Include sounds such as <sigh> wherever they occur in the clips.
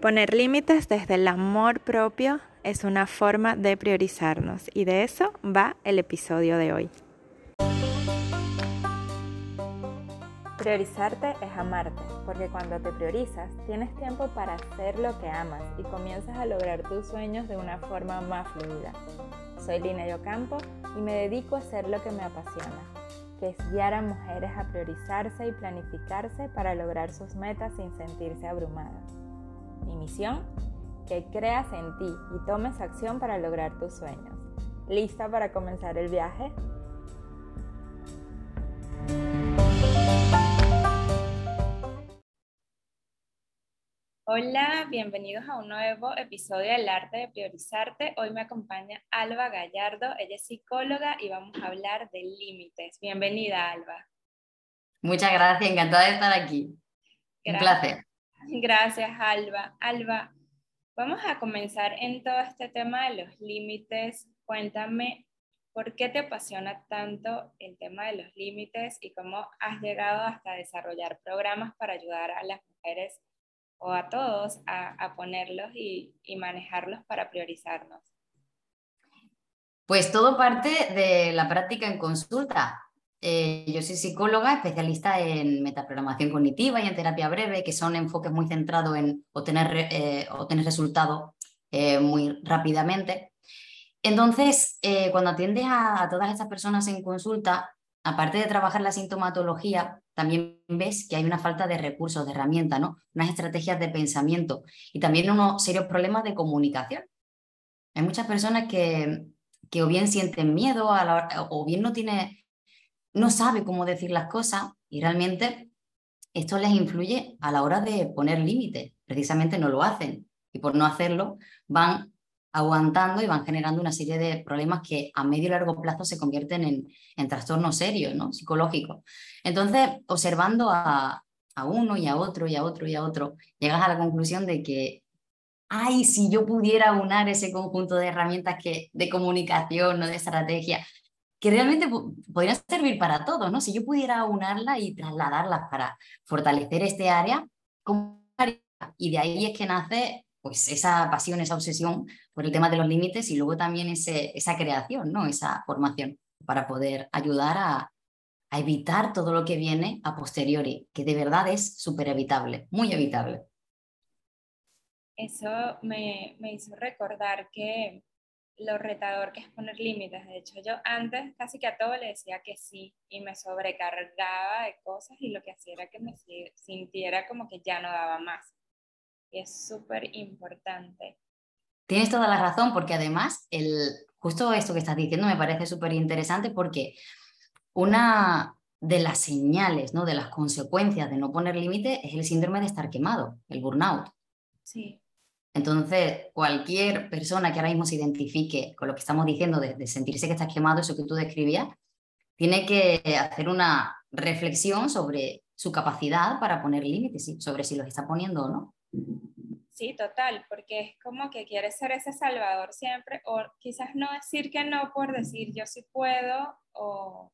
Poner límites desde el amor propio es una forma de priorizarnos y de eso va el episodio de hoy. Priorizarte es amarte, porque cuando te priorizas tienes tiempo para hacer lo que amas y comienzas a lograr tus sueños de una forma más fluida. Soy Lina Yocampo y me dedico a hacer lo que me apasiona, que es guiar a mujeres a priorizarse y planificarse para lograr sus metas sin sentirse abrumadas. Mi misión, que creas en ti y tomes acción para lograr tus sueños. ¿Lista para comenzar el viaje? Hola, bienvenidos a un nuevo episodio del arte de priorizarte. Hoy me acompaña Alba Gallardo, ella es psicóloga y vamos a hablar de límites. Bienvenida, Alba. Muchas gracias, encantada de estar aquí. Un placer. Gracias, Alba. Alba, vamos a comenzar en todo este tema de los límites. Cuéntame por qué te apasiona tanto el tema de los límites y cómo has llegado hasta desarrollar programas para ayudar a las mujeres o a todos a, ponerlos y, y manejarlos para priorizarnos. Pues todo parte de la práctica en consulta. Eh, yo soy psicóloga, especialista en metaprogramación cognitiva y en terapia breve, que son enfoques muy centrados en obtener, eh, resultados eh, muy rápidamente. Entonces, cuando atiendes a, todas estas personas en consulta, aparte de trabajar la sintomatología, también ves que hay una falta de recursos, de herramientas, ¿no? unas estrategias de pensamiento y también unos serios problemas de comunicación. Hay muchas personas que, que o bien sienten miedo o bien no tienen no sabe cómo decir las cosas y realmente esto les influye a la hora de poner límites. Precisamente no lo hacen y por no hacerlo van aguantando y van generando una serie de problemas que a medio y largo plazo se convierten en, trastornos serios, ¿no? psicológicos. Entonces, observando a, uno y a otro y a otro y a otro, llegas a la conclusión de que, ay, si yo pudiera unar ese conjunto de herramientas que, de comunicación o de estrategia que realmente podrían servir para todos, ¿no? Si yo pudiera unarla y trasladarlas para fortalecer este área, ¿cómo haría? Y de ahí es que nace pues esa pasión, esa obsesión por el tema de los límites y luego también ese, esa creación, ¿no? Esa formación para poder ayudar a, a evitar todo lo que viene a posteriori, que de verdad es súper evitable, muy evitable. Eso me, me hizo recordar que lo retador que es poner límites. De hecho, yo antes casi que a todo le decía que sí y me sobrecargaba de cosas y lo que hacía era que me sintiera como que ya no daba más. Y es súper importante. Tienes toda la razón porque además, el, justo esto que estás diciendo me parece súper interesante porque una de las señales, ¿no? de las consecuencias de no poner límite es el síndrome de estar quemado, el burnout. Sí. Entonces, cualquier persona que ahora mismo se identifique con lo que estamos diciendo de, sentirse que estás quemado, eso que tú describías, tiene que hacer una reflexión sobre su capacidad para poner límites, sobre si los está poniendo o no. Sí, total, porque es como que quieres ser ese salvador siempre, o quizás no decir que no por decir yo sí puedo, o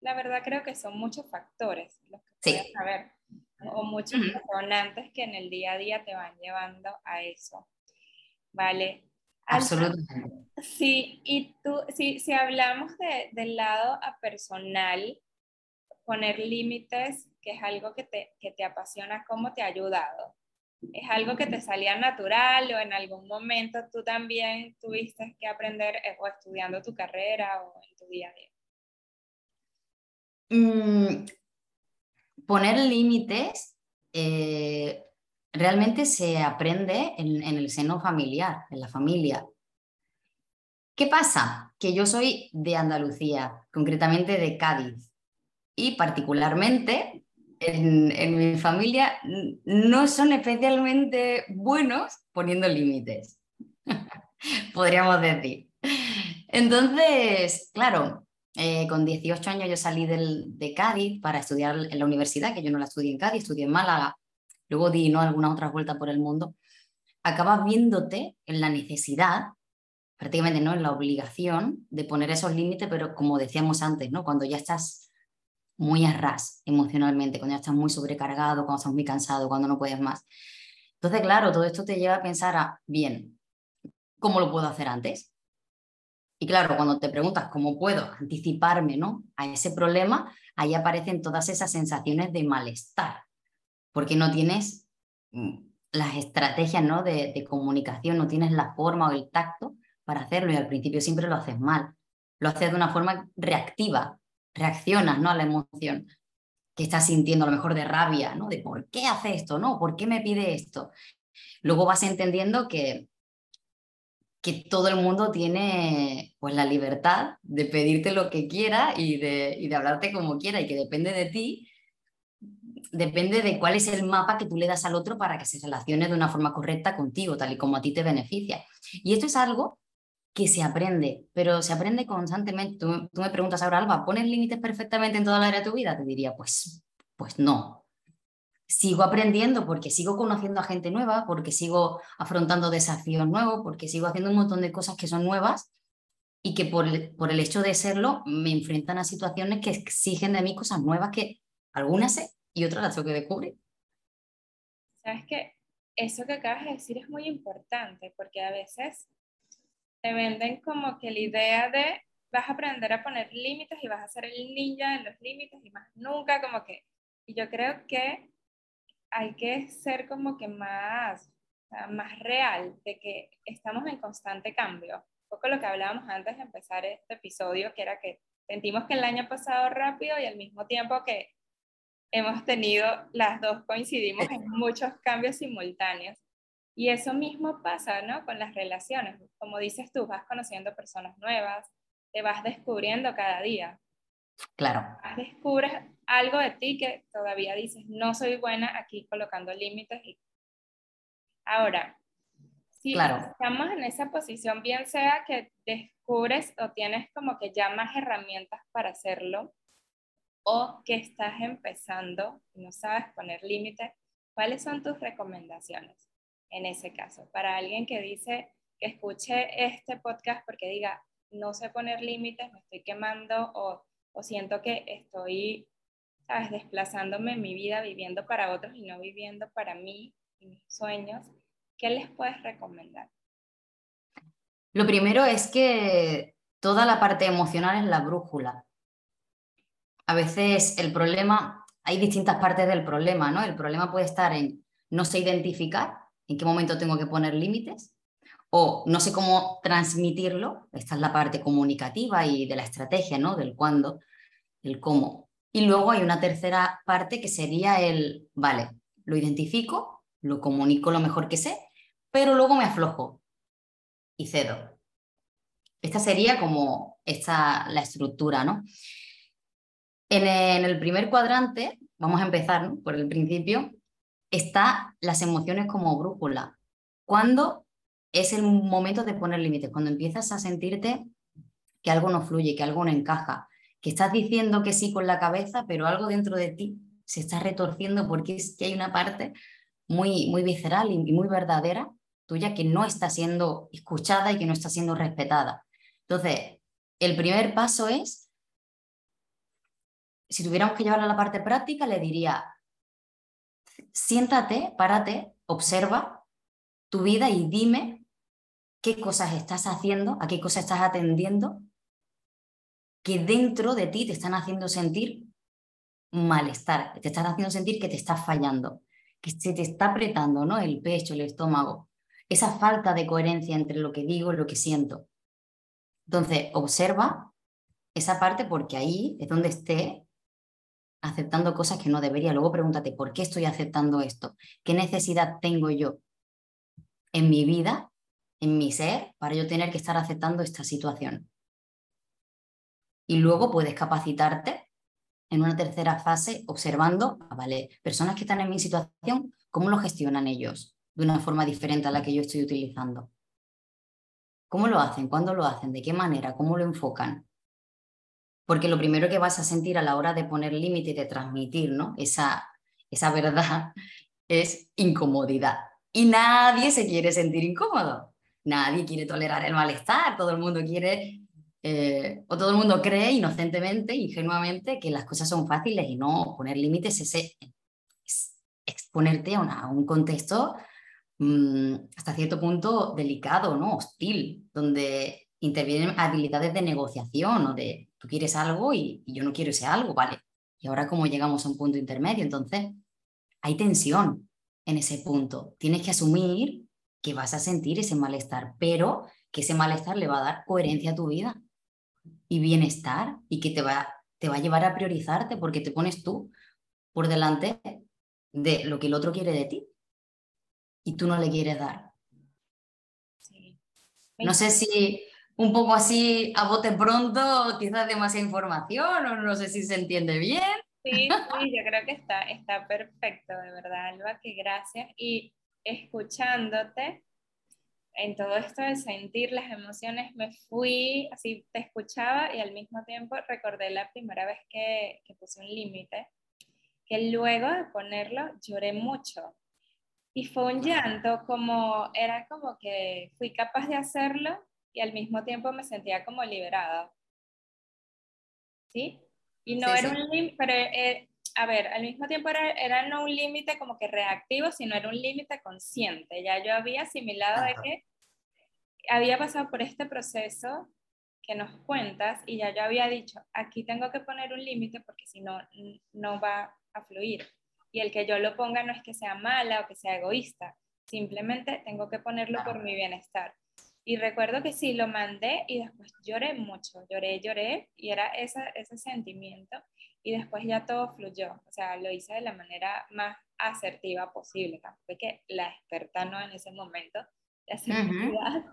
la verdad creo que son muchos factores los que sí. saber o muchos uh que en el día a día te van llevando a eso. ¿Vale? Absolutamente. Sí, y tú, si, si hablamos de, del lado a personal, poner límites, que es algo que te, que te apasiona, ¿cómo te ha ayudado? ¿Es algo que te salía natural o en algún momento tú también tuviste que aprender eh, o estudiando tu carrera o en tu día a día? Mm, poner límites eh, realmente se aprende en, el seno familiar, en la familia. ¿Qué pasa? Que yo soy de Andalucía, concretamente de Cádiz, y particularmente en, en, mi familia no son especialmente buenos poniendo límites, <laughs> podríamos decir. Entonces, claro, eh, con 18 años yo salí de Cádiz para estudiar en la universidad, que yo no la estudié en Cádiz, estudié en Málaga, luego di ¿no? alguna otra vuelta por el mundo. Acabas viéndote en la necesidad, prácticamente no en la obligación, de poner esos límites, pero como decíamos antes, ¿no? cuando ya estás muy a ras emocionalmente, cuando ya estás muy sobrecargado, cuando estás muy cansado, cuando no puedes más. Entonces, claro, todo esto te lleva a pensar bien, ¿cómo lo puedo hacer antes? Y claro, cuando te preguntas cómo puedo anticiparme ¿no? a ese problema, ahí aparecen todas esas sensaciones de malestar, porque no tienes mm, las estrategias ¿no? de, de comunicación, no tienes la forma o el tacto para hacerlo y al principio siempre lo haces mal, lo haces de una forma reactiva, reaccionas ¿no? a la emoción que estás sintiendo a lo mejor de rabia, ¿no? De por qué hace esto, ¿no? ¿Por qué me pide esto? Luego vas entendiendo que, que todo el mundo tiene pues la libertad de pedirte lo que quiera y de, y de hablarte como quiera y que depende de ti, depende de cuál es el mapa que tú le das al otro para que se relacione de una forma correcta contigo, tal y como a ti te beneficia. Y esto es algo que se aprende, pero se aprende constantemente. Tú, me preguntas ahora, Alba, ¿pones límites perfectamente en toda la área de tu vida? Te diría, pues, pues no. Sigo aprendiendo porque sigo conociendo a gente nueva, porque sigo afrontando desafíos nuevos, porque sigo haciendo un montón de cosas que son nuevas y que por el, por el hecho de serlo me enfrentan a situaciones que exigen de mí cosas nuevas que algunas sé y otras las tengo que descubrir. Sabes que eso que acabas de decir es muy importante porque a veces te venden como que la idea de vas a aprender a poner límites y vas a ser el ninja en los límites y más nunca como que, y yo creo que hay que ser como que más, más real de que estamos en constante cambio. Un poco lo que hablábamos antes de empezar este episodio, que era que sentimos que el año ha pasado rápido y al mismo tiempo que hemos tenido, las dos coincidimos en muchos cambios simultáneos. Y eso mismo pasa, ¿no? Con las relaciones. Como dices tú, vas conociendo personas nuevas, te vas descubriendo cada día. Claro. Descubres algo de ti que todavía dices, no soy buena aquí colocando límites. Ahora, si estamos en esa posición, bien sea que descubres o tienes como que ya más herramientas para hacerlo, o que estás empezando y no sabes poner límites, ¿cuáles son tus recomendaciones? en ese caso. Para alguien que dice que escuche este podcast porque diga, no sé poner límites, me estoy quemando o, siento que estoy, sabes, desplazándome en mi vida, viviendo para otros y no viviendo para mí y mis sueños, ¿qué les puedes recomendar? Lo primero es que toda la parte emocional es la brújula. A veces el problema, hay distintas partes del problema, ¿no? El problema puede estar en no sé identificar en qué momento tengo que poner límites o no sé cómo transmitirlo, esta es la parte comunicativa y de la estrategia, ¿no? Del cuándo, el cómo. Y luego hay una tercera parte que sería el, vale, lo identifico, lo comunico lo mejor que sé, pero luego me aflojo y cedo. Esta sería como esta, la estructura, ¿no? En el primer cuadrante, vamos a empezar por el principio, está las emociones como brújula. ¿Cuándo es el momento de poner límites? Cuando empiezas a sentirte que algo no fluye, que algo no encaja, que estás diciendo que sí con la cabeza, pero algo dentro de ti se está retorciendo porque es que hay una parte muy, muy visceral y muy verdadera tuya que no está siendo escuchada y que no está siendo respetada. Entonces, el primer paso es, si tuviéramos que llevarlo a la parte práctica, le diría, siéntate, párate, observa tu vida y dime qué cosas estás haciendo, a qué cosas estás atendiendo, que dentro de ti te están haciendo sentir malestar, te están haciendo sentir que te estás fallando, que se te está apretando ¿no? el pecho, el estómago, esa falta de coherencia entre lo que digo y lo que siento. Entonces, observa esa parte porque ahí es donde esté aceptando cosas que no debería. Luego pregúntate, ¿por qué estoy aceptando esto? ¿Qué necesidad tengo yo en mi vida, en mi ser, para yo tener que estar aceptando esta situación? Y luego puedes capacitarte en una tercera fase observando, vale, personas que están en mi situación, ¿cómo lo gestionan ellos de una forma diferente a la que yo estoy utilizando? ¿Cómo lo hacen? ¿Cuándo lo hacen? ¿De qué manera? ¿Cómo lo enfocan? porque lo primero que vas a sentir a la hora de poner límite y de transmitir ¿no? esa, esa verdad <laughs> es incomodidad. Y nadie se quiere sentir incómodo, nadie quiere tolerar el malestar, todo el mundo quiere, eh, o todo el mundo cree inocentemente, ingenuamente, que las cosas son fáciles y no poner límites es, exponerte a, a un contexto mm, hasta cierto punto delicado, ¿no? Hostil, donde intervienen habilidades de negociación o de tú quieres algo y, y yo no quiero ese algo, ¿vale? Y ahora como llegamos a un punto intermedio, entonces hay tensión en ese punto. Tienes que asumir que vas a sentir ese malestar, pero que ese malestar le va a dar coherencia a tu vida y bienestar y que te va, te va a llevar a priorizarte porque te pones tú por delante de lo que el otro quiere de ti y tú no le quieres dar. No sé si un poco así a bote pronto, quizás demasiada información o no sé si se entiende bien. Sí, <laughs> sí, yo creo que está, está perfecto, de verdad, Alba, que gracias. Y escuchándote, en todo esto de sentir las emociones, me fui, así te escuchaba y al mismo tiempo recordé la primera vez que, que puse un límite, que luego de ponerlo lloré mucho. Y fue un llanto como, era como que fui capaz de hacerlo y al mismo tiempo me sentía como liberada. ¿Sí? Y no era un límite, pero eh, a ver, al mismo tiempo era, era no un límite como que reactivo, sino era un límite consciente. Ya yo había asimilado de que había pasado por este proceso que nos cuentas y ya yo había dicho, aquí tengo que poner un límite porque si no, no va a fluir. Y el que yo lo ponga no es que sea mala o que sea egoísta, simplemente tengo que ponerlo por mi bienestar. Y recuerdo que sí, lo mandé y después lloré mucho, lloré, lloré y era esa, ese sentimiento y después ya todo fluyó, o sea, lo hice de la manera más asertiva posible, fue que la experta no en ese momento de asertividad,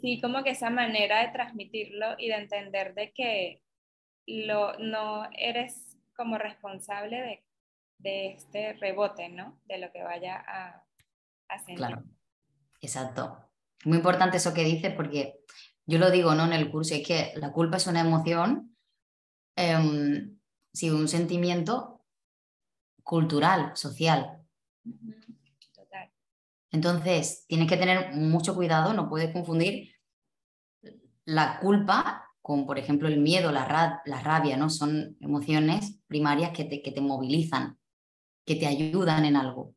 Sí, como que esa manera de transmitirlo y de entender de que lo, no eres como responsable de, de este rebote, ¿no? De lo que vaya a, a sentir. Claro, exacto. Muy importante eso que dices porque yo lo digo, ¿no? En el curso, es que la culpa es una emoción, eh, sí, un sentimiento cultural, social. Entonces, tienes que tener mucho cuidado, no puedes confundir la culpa con, por ejemplo, el miedo, la, la rabia, ¿no? Son emociones primarias que te, que te movilizan, que te ayudan en algo.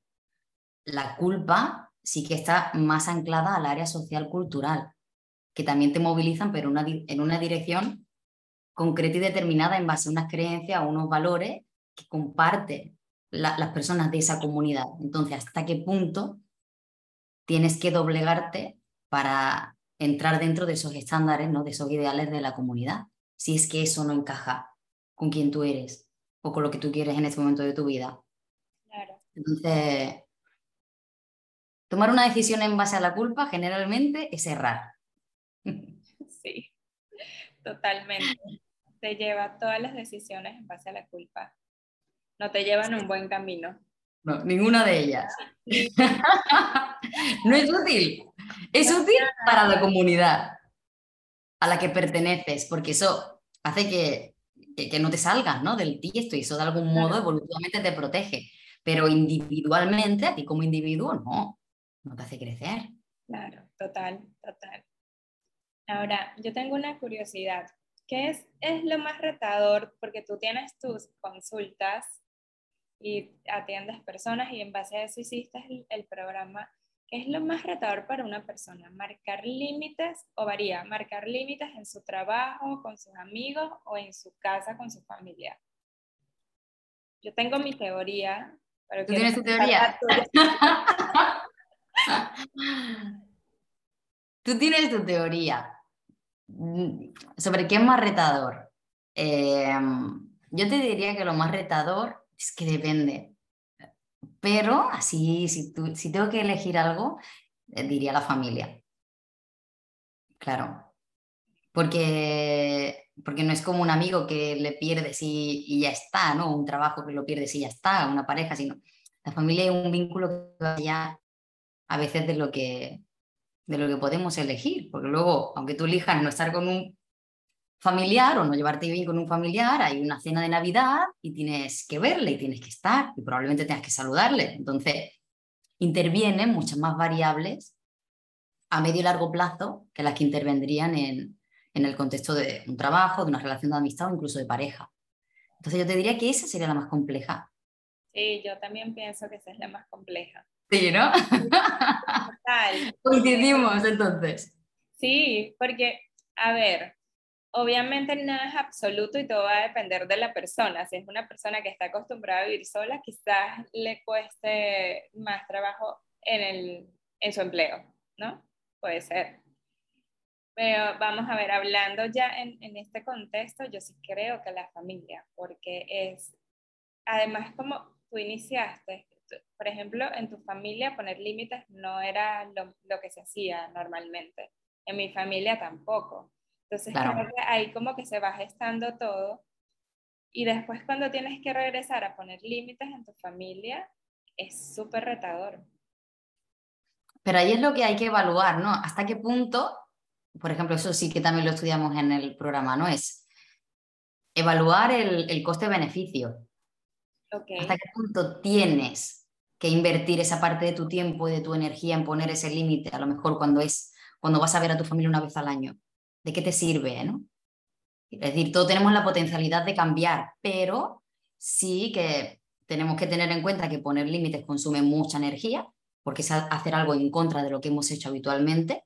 La culpa sí que está más anclada al área social cultural, que también te movilizan, pero en una dirección concreta y determinada en base a unas creencias o unos valores que comparten las personas de esa comunidad. Entonces, ¿hasta qué punto tienes que doblegarte para entrar dentro de esos estándares, ¿no? de esos ideales de la comunidad, si es que eso no encaja con quien tú eres o con lo que tú quieres en este momento de tu vida. Claro. Entonces, tomar una decisión en base a la culpa generalmente es errar. <laughs> Sí, totalmente. Te lleva todas las decisiones en base a la culpa. No te llevan a un buen camino. No, ninguna de ellas. <laughs> no es útil. Es útil para la comunidad a la que perteneces, porque eso hace que, que, no te salgas ¿no? del tiesto y eso de algún modo evolutivamente te protege. Pero individualmente, a ti como individuo, no, no te hace crecer. Claro, total, total. Ahora, yo tengo una curiosidad. ¿Qué es, es lo más retador? Porque tú tienes tus consultas y atiendes personas y en base a eso hiciste el, programa. ¿Qué es lo más retador para una persona? ¿Marcar límites o varía? ¿Marcar límites en su trabajo, con sus amigos o en su casa, con su familia? Yo tengo mi teoría. Pero ¿Tú tienes tu teoría? <laughs> Tú tienes tu teoría. ¿Sobre qué es más retador? Eh, yo te diría que lo más retador es que depende. Pero así, si, si tengo que elegir algo, eh, diría la familia. Claro. Porque, porque no es como un amigo que le pierdes y, y, ya está, ¿no? Un trabajo que lo pierdes y ya está, una pareja, sino la familia es un vínculo que va a veces de lo que de lo que podemos elegir, porque luego, aunque tú elijas no estar con un familiar o no llevarte bien con un familiar, hay una cena de Navidad y tienes que verle y tienes que estar y probablemente tengas que saludarle. Entonces, intervienen muchas más variables a medio y largo plazo que las que intervendrían en, en el contexto de un trabajo, de una relación de amistad o incluso de pareja. Entonces yo te diría que esa sería la más compleja. Sí, yo también pienso que esa es la más compleja. Sí, ¿no? Total. <laughs> Coincidimos entonces. Sí, porque, a ver, obviamente nada es absoluto y todo va a depender de la persona. Si es una persona que está acostumbrada a vivir sola, quizás le cueste más trabajo en, el, en su empleo, ¿no? Puede ser. Pero vamos a ver, hablando ya en, en este contexto, yo sí creo que la familia, porque es, además como tú iniciaste, por ejemplo, en tu familia poner límites no era lo, lo que se hacía normalmente. En mi familia tampoco. Entonces creo que ahí como que se va gestando todo y después cuando tienes que regresar a poner límites en tu familia es súper retador. Pero ahí es lo que hay que evaluar, ¿no? ¿Hasta qué punto, por ejemplo, eso sí que también lo estudiamos en el programa, ¿no? Es evaluar el, el coste-beneficio. ¿Hasta qué punto tienes que invertir esa parte de tu tiempo y de tu energía en poner ese límite, a lo mejor cuando es cuando vas a ver a tu familia una vez al año? ¿De qué te sirve? ¿no? Es decir, todos tenemos la potencialidad de cambiar, pero sí que tenemos que tener en cuenta que poner límites consume mucha energía, porque es hacer algo en contra de lo que hemos hecho habitualmente.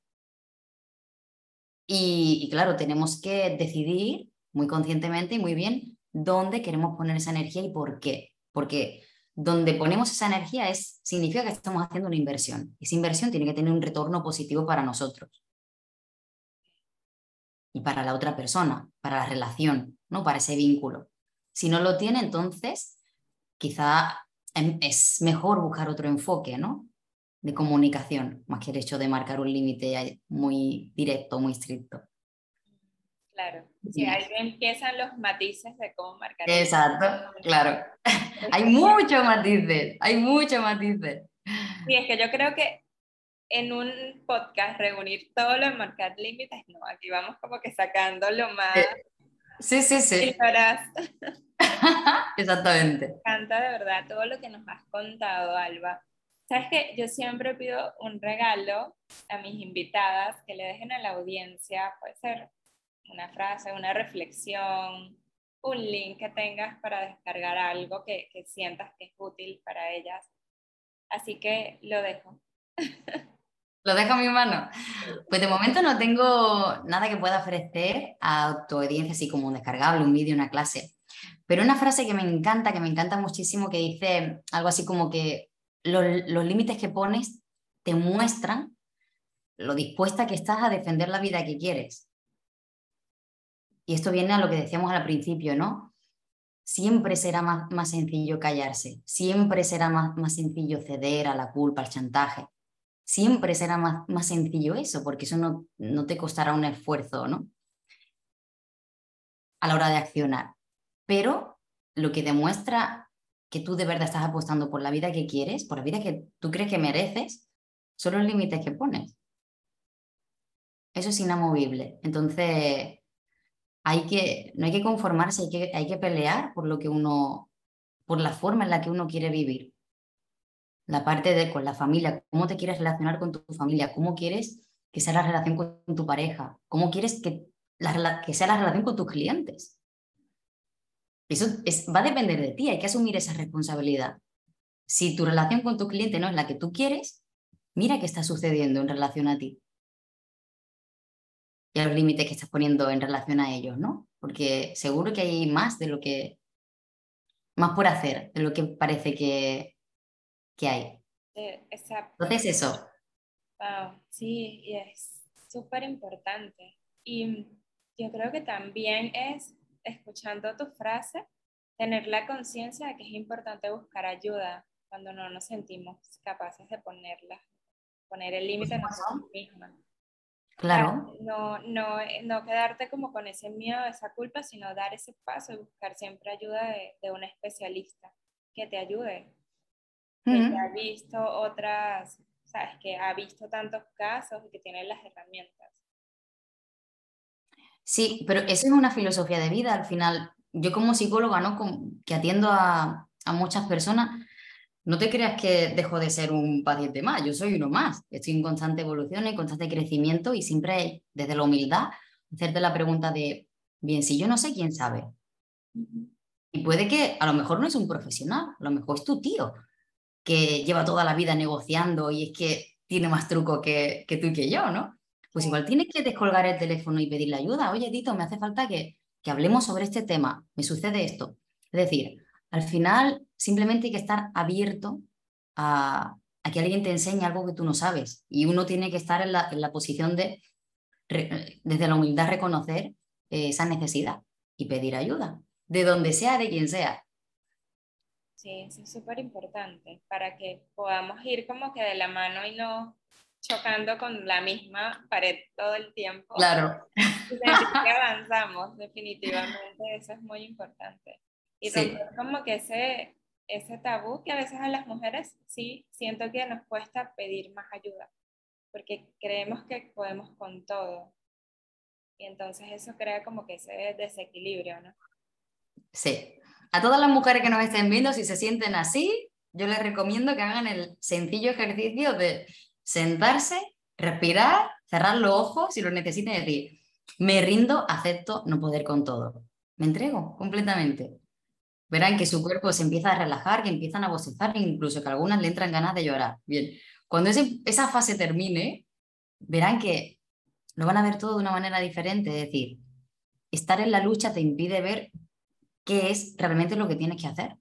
Y, y claro, tenemos que decidir muy conscientemente y muy bien dónde queremos poner esa energía y por qué porque donde ponemos esa energía es, significa que estamos haciendo una inversión. Esa inversión tiene que tener un retorno positivo para nosotros y para la otra persona, para la relación, ¿no? para ese vínculo. Si no lo tiene, entonces quizá em, es mejor buscar otro enfoque ¿no? de comunicación, más que el hecho de marcar un límite muy directo, muy estricto. Claro, sí, ahí empiezan los matices de cómo marcar. Exacto, claro. <laughs> hay muchos matices, hay muchos matices. Sí, es que yo creo que en un podcast reunir todo lo de marcar límites, no, aquí vamos como que sacando lo más... Eh, sí, sí, sí. <laughs> Exactamente. Me encanta de verdad todo lo que nos has contado, Alba. Sabes que yo siempre pido un regalo a mis invitadas que le dejen a la audiencia, puede ser una frase, una reflexión, un link que tengas para descargar algo que, que sientas que es útil para ellas. Así que lo dejo. Lo dejo en mi mano. Pues de momento no tengo nada que pueda ofrecer a tu audiencia, así como un descargable, un vídeo, una clase. Pero una frase que me encanta, que me encanta muchísimo, que dice algo así como que los, los límites que pones te muestran lo dispuesta que estás a defender la vida que quieres. Y esto viene a lo que decíamos al principio, ¿no? Siempre será más, más sencillo callarse, siempre será más, más sencillo ceder a la culpa, al chantaje. Siempre será más, más sencillo eso, porque eso no, no te costará un esfuerzo, ¿no? A la hora de accionar. Pero lo que demuestra que tú de verdad estás apostando por la vida que quieres, por la vida que tú crees que mereces, son los límites que pones. Eso es inamovible. Entonces, hay que, no hay que conformarse, hay que, hay que pelear por lo que uno, por la forma en la que uno quiere vivir. La parte de con la familia, cómo te quieres relacionar con tu familia, cómo quieres que sea la relación con tu pareja, cómo quieres que, la, que sea la relación con tus clientes. Eso es, va a depender de ti, hay que asumir esa responsabilidad. Si tu relación con tu cliente no es la que tú quieres, mira qué está sucediendo en relación a ti y a los límites que estás poniendo en relación a ellos, ¿no? Porque seguro que hay más de lo que, más por hacer de lo que parece que, que hay. exacto. Entonces eso. Wow, sí, y es súper importante. Y yo creo que también es, escuchando tu frase, tener la conciencia de que es importante buscar ayuda cuando no nos sentimos capaces de ponerla, poner el límite a nosotros mismos. Claro. No, no, eh, no quedarte como con ese miedo, esa culpa, sino dar ese paso y buscar siempre ayuda de, de un especialista que te ayude. Que ha visto otras, sabes, que ha visto tantos casos y que tiene las herramientas. Sí, pero eso es una filosofía de vida al final. Yo como psicóloga, ¿no? que atiendo a, a muchas personas, no te creas que dejo de ser un paciente más, yo soy uno más. Estoy en constante evolución, en constante crecimiento y siempre desde la humildad hacerte la pregunta de, bien, si yo no sé, ¿quién sabe? Y puede que a lo mejor no es un profesional, a lo mejor es tu tío. que lleva toda la vida negociando y es que tiene más truco que, que tú y que yo, ¿no? Pues igual tienes que descolgar el teléfono y pedirle ayuda. Oye, Tito, me hace falta que, que hablemos sobre este tema. Me sucede esto. Es decir, al final simplemente hay que estar abierto a, que alguien te enseñe algo que tú no sabes. Y uno tiene que estar en la, en la posición de, desde la humildad, reconocer eh, esa necesidad y pedir ayuda, de donde sea, de quien sea. Sí, eso es súper importante para que podamos ir como que de la mano y no chocando con la misma pared todo el tiempo. Claro. <laughs> Y avanzamos, definitivamente, eso es muy importante. Y romper como que ese, ese tabú que a veces a las mujeres sí siento que nos cuesta pedir más ayuda, porque creemos que podemos con todo. Y entonces eso crea como que ese desequilibrio, ¿no? Sí. A todas las mujeres que nos estén viendo, si se sienten así, yo les recomiendo que hagan el sencillo ejercicio de sentarse, respirar, cerrar los ojos si lo necesiten decir, me rindo, acepto no poder con todo. Me entrego completamente. Verán que su cuerpo se empieza a relajar, que empiezan a bostezar, incluso que a algunas le entran ganas de llorar. Bien, cuando esa fase termine, verán que lo van a ver todo de una manera diferente. Es decir, estar en la lucha te impide ver qué es realmente lo que tienes que hacer.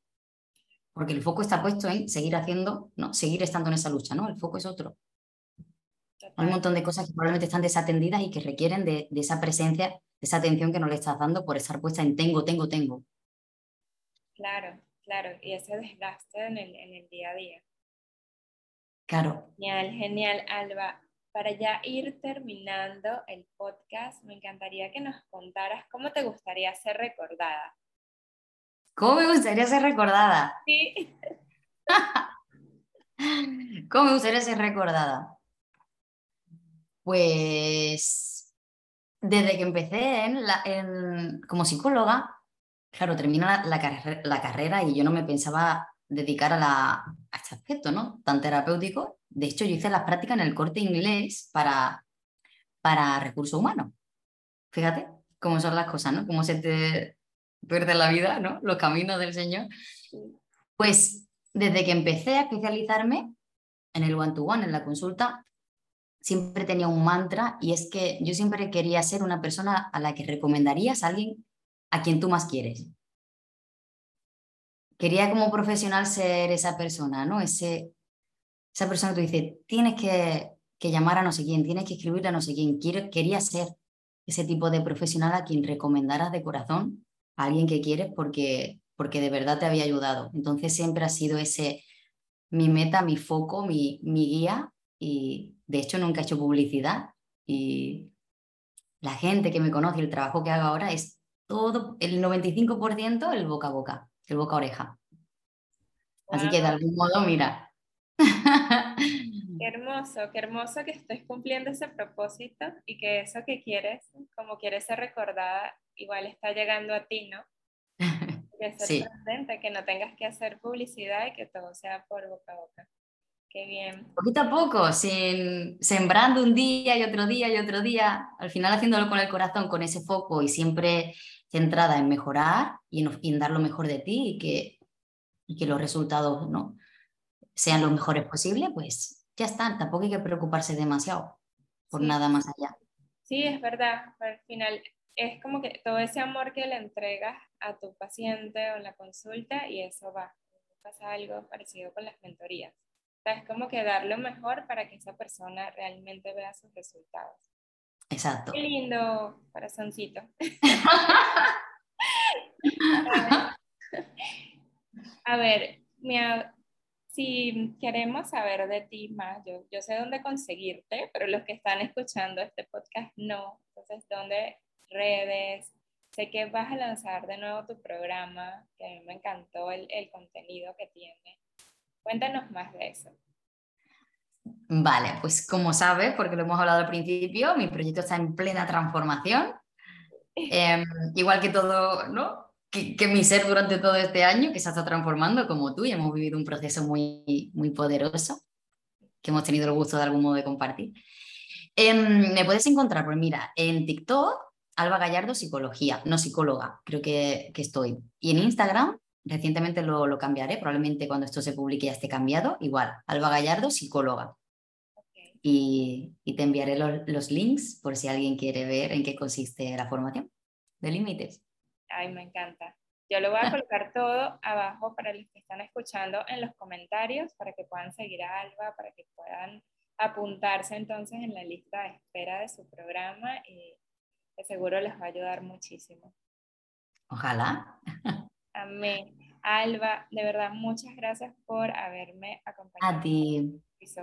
Porque el foco está puesto en seguir haciendo, no, seguir estando en esa lucha, ¿no? El foco es otro. Hay un montón de cosas que probablemente están desatendidas y que requieren de, esa presencia, de esa atención que no le estás dando por estar puesta en tengo, tengo, tengo. Claro, claro, y ese desgaste en el, en el día a día. Claro. Genial, genial, Alba. Para ya ir terminando el podcast, me encantaría que nos contaras cómo te gustaría ser recordada. ¿Cómo me gustaría ser recordada? Sí. <laughs> ¿Cómo me gustaría ser recordada? Pues desde que empecé en como psicóloga, claro, termina la, carrera y yo no me pensaba dedicar a, la, a este aspecto, ¿no? Tan terapéutico. De hecho, yo hice las prácticas en el corte inglés para, para recursos humanos. Fíjate cómo son las cosas, ¿no? Cómo se te pierde la vida, ¿no? Los caminos del Señor. Pues desde que empecé a especializarme en el one-to-one, -one, en la consulta, siempre tenía un mantra y es que yo siempre quería ser una persona a la que recomendarías a alguien a quien tú más quieres. Quería como profesional ser esa persona, ¿no? Ese, esa persona que tú dices, tienes que, llamar a no sé quién, tienes que escribir a no sé quién. Quería ser ese tipo de profesional a quien recomendaras de corazón a alguien que quieres porque, porque de verdad te había ayudado. Entonces siempre ha sido ese mi meta, mi foco, mi, mi guía y de hecho nunca he hecho publicidad y la gente que me conoce el trabajo que hago ahora es todo, el 95% el boca a boca, el boca a oreja. Así que de algún modo, mira. Qué hermoso, qué hermoso que estés cumpliendo ese propósito y que eso que quieres, como quieres ser recordada, igual está llegando a ti, ¿no? <laughs> Que presente, que no tengas que hacer publicidad y que todo sea por boca a boca. Qué bien. Poquito a poco, sin, sembrando un día y otro día y otro día, al final haciéndolo con el corazón, con ese foco y siempre centrada en mejorar y en, dar lo mejor de ti y que, y que los resultados ¿no? sean los mejores posibles, pues ya está, tampoco hay que preocuparse demasiado por nada más allá. Sí, es verdad, al final es como que todo ese amor que le entregas a tu paciente o en la consulta y eso va. Pasa algo parecido con las mentorías es como que dar lo mejor para que esa persona realmente vea sus resultados. Exacto. Qué lindo corazoncito. <laughs> a ver, si queremos saber de ti más, yo, yo sé dónde conseguirte, pero los que están escuchando este podcast no. Entonces, ¿dónde redes? Sé que vas a lanzar de nuevo tu programa, que a mí me encantó el, el contenido que tiene. Cuéntanos más de eso. Vale, pues como sabes, porque lo hemos hablado al principio, mi proyecto está en plena transformación. <laughs> Em, igual que todo, ¿no? Que, mi ser durante todo este año, que se está transformando como tú, y hemos vivido un proceso muy, muy poderoso, que hemos tenido el gusto de algún modo de compartir. Em, me puedes encontrar, pues mira, en TikTok, Alba Gallardo Psicología, no psicóloga, creo que, que estoy. Y en Instagram, recientemente lo, cambiaré, probablemente cuando esto se publique ya esté cambiado. Igual, Alba Gallardo, psicóloga. Y, te enviaré los links por si alguien quiere ver en qué consiste la formación de límites. Ay, me encanta. Yo lo voy a colocar todo abajo para los que están escuchando en los comentarios para que puedan seguir a Alba, para que puedan apuntarse entonces en la lista de espera de su programa y que seguro les va a ayudar muchísimo. Ojalá. Amén. Alba, de verdad, muchas gracias por haberme acompañado. A ti.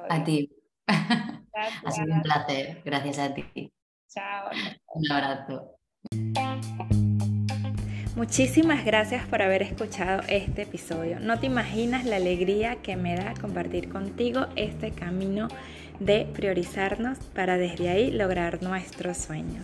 A ti. Ha sido un placer. Gracias a ti. Chao. Un abrazo. Muchísimas gracias por haber escuchado este episodio. No te imaginas la alegría que me da compartir contigo este camino de priorizarnos para desde ahí lograr nuestros sueños.